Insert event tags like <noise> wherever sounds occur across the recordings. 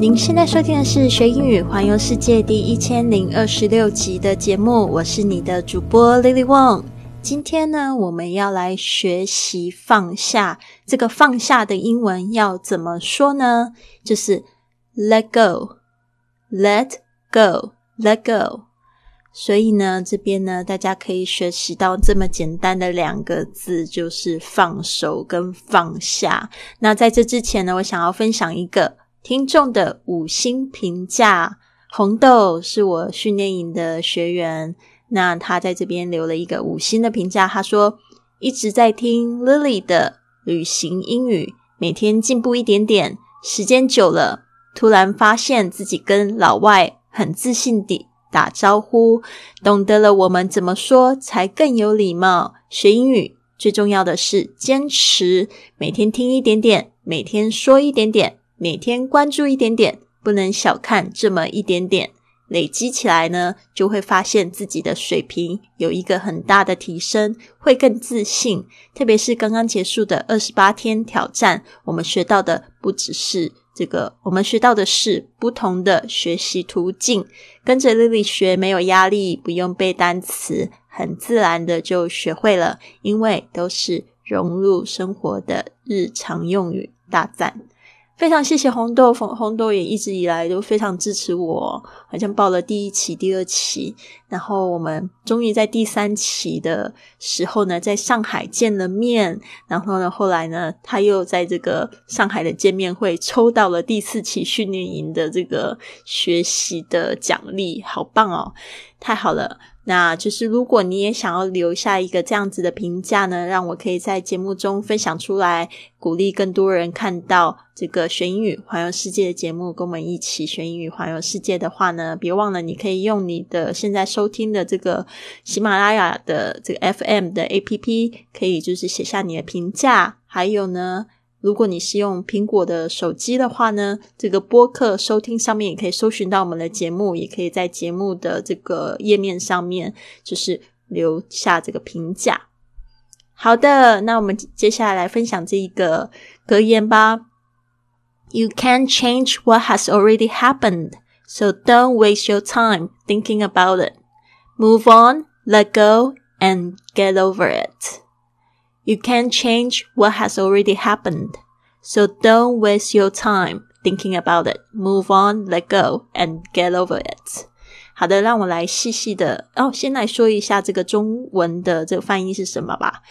您现在收听的是《学英语环游世界》第一千零二十六集的节目，我是你的主播 Lily Wong。今天呢，我们要来学习放下。这个放下的英文要怎么说呢？就是 let go，let go，let go。所以呢，这边呢，大家可以学习到这么简单的两个字，就是放手跟放下。那在这之前呢，我想要分享一个听众的五星评价。红豆是我训练营的学员。那他在这边留了一个五星的评价，他说一直在听 Lily 的旅行英语，每天进步一点点，时间久了，突然发现自己跟老外很自信地打招呼，懂得了我们怎么说才更有礼貌。学英语最重要的是坚持，每天听一点点，每天说一点点，每天关注一点点，不能小看这么一点点。累积起来呢，就会发现自己的水平有一个很大的提升，会更自信。特别是刚刚结束的二十八天挑战，我们学到的不只是这个，我们学到的是不同的学习途径。跟着 Lily 学没有压力，不用背单词，很自然的就学会了，因为都是融入生活的日常用语。大赞！非常谢谢红豆，红红豆也一直以来都非常支持我，好像报了第一期、第二期，然后我们终于在第三期的时候呢，在上海见了面，然后呢，后来呢，他又在这个上海的见面会抽到了第四期训练营的这个学习的奖励，好棒哦，太好了。那就是如果你也想要留下一个这样子的评价呢，让我可以在节目中分享出来，鼓励更多人看到这个学英语环游世界的节目，跟我们一起学英语环游世界的话呢，别忘了你可以用你的现在收听的这个喜马拉雅的这个 FM 的 APP，可以就是写下你的评价，还有呢。如果你是用苹果的手机的话呢，这个播客收听上面也可以搜寻到我们的节目，也可以在节目的这个页面上面就是留下这个评价。好的，那我们接下来分享这一个格言吧。You can change what has already happened, so don't waste your time thinking about it. Move on, let go, and get over it. You can't change what has already happened, so don't waste your time thinking about it. Move on, let go, and get over it. 好的，让我来细细的哦，先来说一下这个中文的这个翻译是什么吧。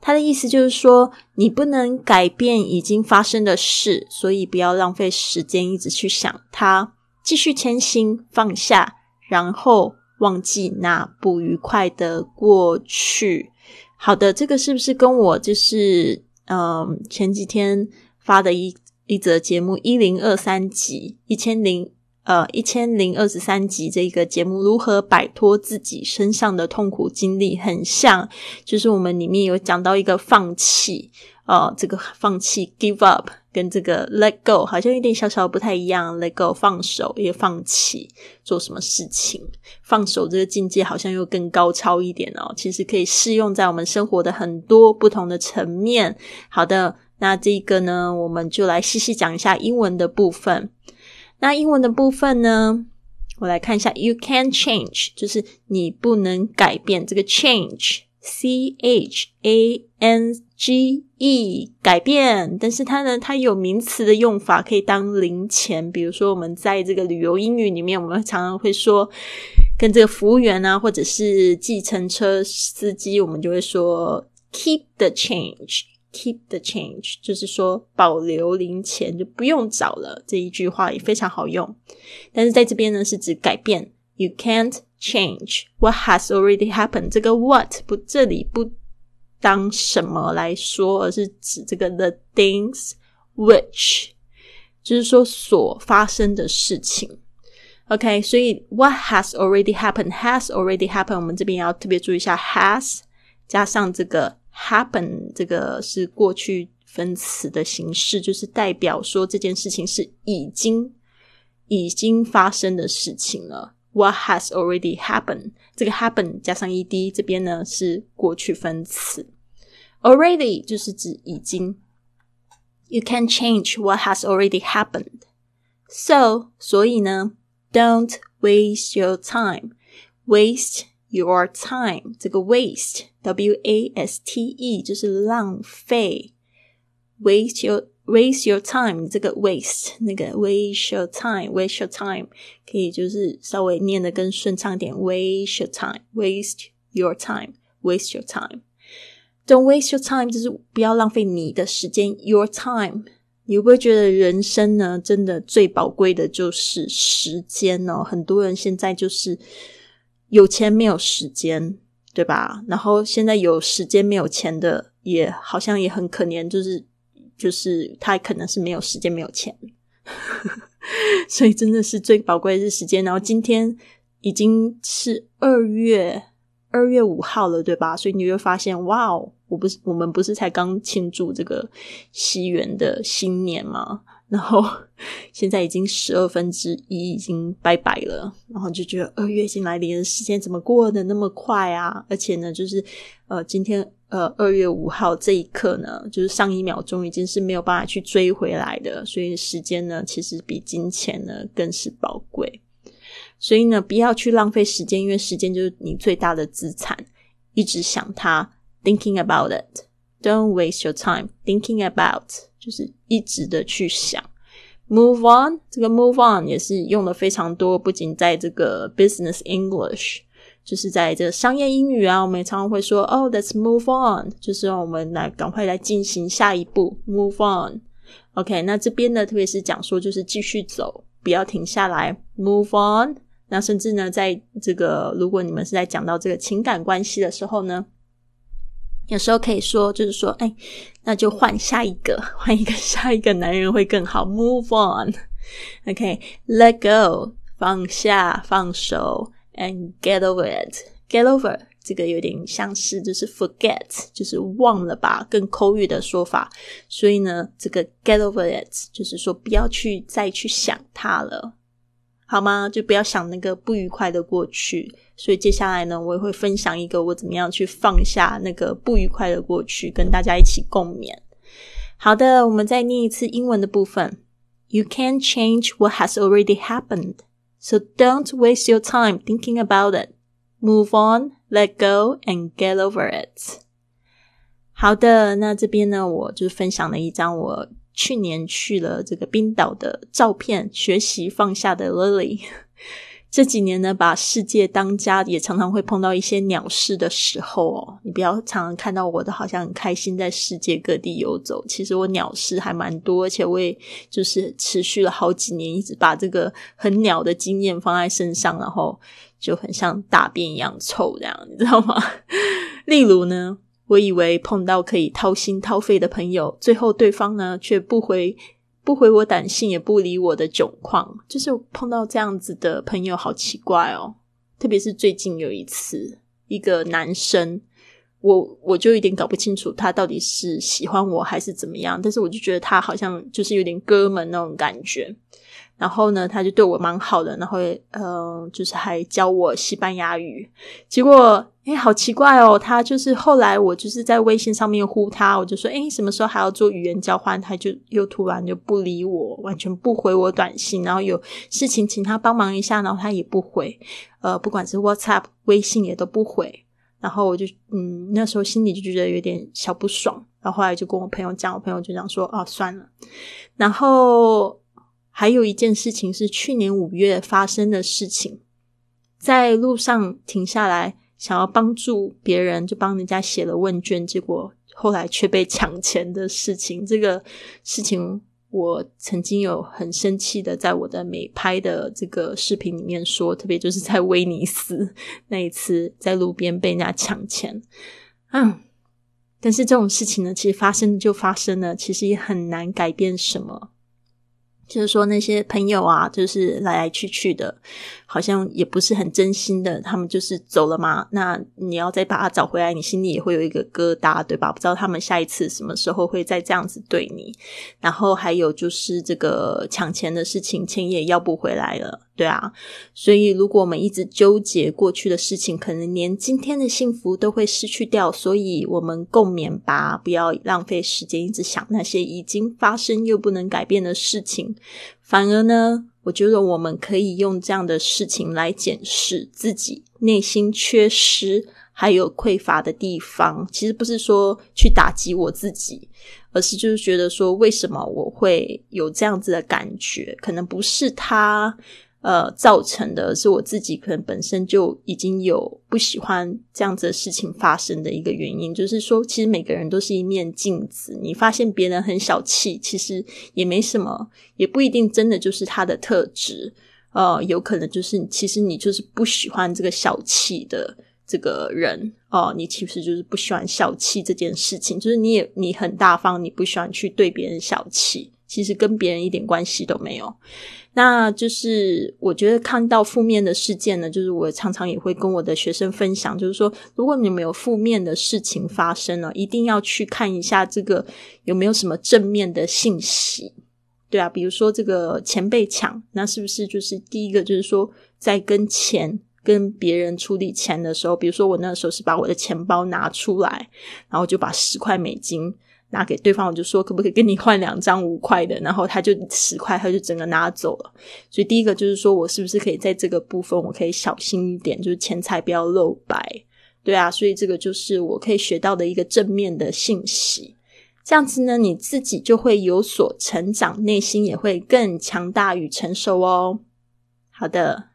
它的意思就是说，你不能改变已经发生的事，所以不要浪费时间一直去想它，继续前行，放下，然后忘记那不愉快的过去。好的，这个是不是跟我就是嗯前几天发的一一则节目一零二三集一千零呃一千零二十三集这个节目如何摆脱自己身上的痛苦经历很像？就是我们里面有讲到一个放弃。哦，这个放弃 give up 跟这个 let go 好像有点小小不太一样。let go 放手，也放弃做什么事情。放手这个境界好像又更高超一点哦。其实可以适用在我们生活的很多不同的层面。好的，那这个呢，我们就来细细讲一下英文的部分。那英文的部分呢，我来看一下，you can change，就是你不能改变这个 change，c h a n。G E 改变，但是它呢，它有名词的用法，可以当零钱。比如说，我们在这个旅游英语里面，我们常常会说，跟这个服务员啊，或者是计程车司机，我们就会说 keep the Keep the change，就是说保留零钱，就不用找了。这一句话也非常好用。但是在这边呢，是指改变。You can't change what has already happened。这个 what 不，这里不。当什么来说，而是指这个 the things which，就是说所发生的事情。OK，所以 what has already happened has already happened，我们这边要特别注意一下 has 加上这个 happen，这个是过去分词的形式，就是代表说这件事情是已经已经发生的事情了。What has already happened？这个 happen 加上 ed，这边呢是过去分词。Already 就是指已经。You can change what has already happened. So 所以呢，Don't waste your time. Waste your time. 这个 waste w a s t e 就是浪费。Waste your waste your time，这个 waste 那个 waste your time，waste your time 可以就是稍微念的更顺畅点，waste your time，waste your time，waste your time。Don't waste your time，就是不要浪费你的时间。Your time，你会不会觉得人生呢？真的最宝贵的就是时间哦。很多人现在就是有钱没有时间， 对吧？然后现在有时间没有钱的，也好像也很可怜，就是。就是他可能是没有时间，没有钱，<laughs> 所以真的是最宝贵的是时间。然后今天已经是二月二月五号了，对吧？所以你会发现，哇哦，我不是我们不是才刚庆祝这个西元的新年吗？然后 <laughs> 现在已经十二分之一已经拜拜了，然后就觉得二月已经来临，时间怎么过得那么快啊？而且呢，就是呃，今天呃二月五号这一刻呢，就是上一秒钟已经是没有办法去追回来的，所以时间呢，其实比金钱呢更是宝贵。所以呢，不要去浪费时间，因为时间就是你最大的资产。一直想它，thinking about it Don't waste your time thinking about。就是一直的去想，move on，这个 move on 也是用的非常多，不仅在这个 business English，就是在这个商业英语啊，我们也常常会说，哦，let's move on，就是让我们来赶快来进行下一步，move on。OK，那这边呢，特别是讲说，就是继续走，不要停下来，move on。那甚至呢，在这个如果你们是在讲到这个情感关系的时候呢。有时候可以说，就是说，哎，那就换下一个，换一个下一个男人会更好。Move on，OK，let go，放下，放手，and get over it。Get over 这个有点像是就是 forget，就是忘了吧，更口语的说法。所以呢，这个 get over it 就是说不要去再去想他了。好吗？就不要想那个不愉快的过去。所以接下来呢，我也会分享一个我怎么样去放下那个不愉快的过去，跟大家一起共勉。好的，我们再念一次英文的部分。You can't change what has already happened, so don't waste your time thinking about it. Move on, let go, and get over it. 好的，那这边呢，我就分享了一张我。去年去了这个冰岛的照片，学习放下的 Lily。<laughs> 这几年呢，把世界当家，也常常会碰到一些鸟事的时候哦。你不要常常看到我的，好像很开心在世界各地游走。其实我鸟事还蛮多，而且我也就是持续了好几年，一直把这个很鸟的经验放在身上，然后就很像大便一样臭这样，你知道吗？<laughs> 例如呢？我以为碰到可以掏心掏肺的朋友，最后对方呢却不回不回我短信，也不理我的窘况，就是碰到这样子的朋友，好奇怪哦。特别是最近有一次，一个男生，我我就有点搞不清楚他到底是喜欢我还是怎么样，但是我就觉得他好像就是有点哥们那种感觉。然后呢，他就对我蛮好的，然后嗯，就是还教我西班牙语。结果，哎，好奇怪哦，他就是后来我就是在微信上面呼他，我就说，哎，什么时候还要做语言交换？他就又突然就不理我，完全不回我短信。然后有事情请他帮忙一下，然后他也不回。呃，不管是 WhatsApp、微信也都不回。然后我就嗯，那时候心里就觉得有点小不爽。然后后来就跟我朋友讲，我朋友就讲说，哦，算了。然后。还有一件事情是去年五月发生的事情，在路上停下来想要帮助别人，就帮人家写了问卷，结果后来却被抢钱的事情。这个事情我曾经有很生气的，在我的美拍的这个视频里面说，特别就是在威尼斯 <laughs> 那一次，在路边被人家抢钱。嗯，但是这种事情呢，其实发生就发生了，其实也很难改变什么。就是说那些朋友啊，就是来来去去的，好像也不是很真心的，他们就是走了嘛。那你要再把他找回来，你心里也会有一个疙瘩，对吧？不知道他们下一次什么时候会再这样子对你。然后还有就是这个抢钱的事情，钱也要不回来了，对啊。所以如果我们一直纠结过去的事情，可能连今天的幸福都会失去掉。所以我们共勉吧，不要浪费时间一直想那些已经发生又不能改变的事情。反而呢，我觉得我们可以用这样的事情来检视自己内心缺失还有匮乏的地方。其实不是说去打击我自己，而是就是觉得说，为什么我会有这样子的感觉？可能不是他。呃，造成的是我自己可能本身就已经有不喜欢这样子的事情发生的一个原因，就是说，其实每个人都是一面镜子，你发现别人很小气，其实也没什么，也不一定真的就是他的特质，呃，有可能就是其实你就是不喜欢这个小气的这个人哦，你其实就是不喜欢小气这件事情，就是你也你很大方，你不喜欢去对别人小气，其实跟别人一点关系都没有。那就是我觉得看到负面的事件呢，就是我常常也会跟我的学生分享，就是说，如果你们有负面的事情发生了，一定要去看一下这个有没有什么正面的信息，对啊，比如说这个钱被抢，那是不是就是第一个就是说，在跟钱跟别人处理钱的时候，比如说我那时候是把我的钱包拿出来，然后就把十块美金。拿给对方，我就说可不可以跟你换两张五块的？然后他就十块，他就整个拿走了。所以第一个就是说我是不是可以在这个部分，我可以小心一点，就是钱财不要露白，对啊。所以这个就是我可以学到的一个正面的信息。这样子呢，你自己就会有所成长，内心也会更强大与成熟哦。好的，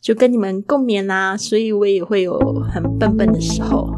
就跟你们共勉啦。所以我也会有很笨笨的时候。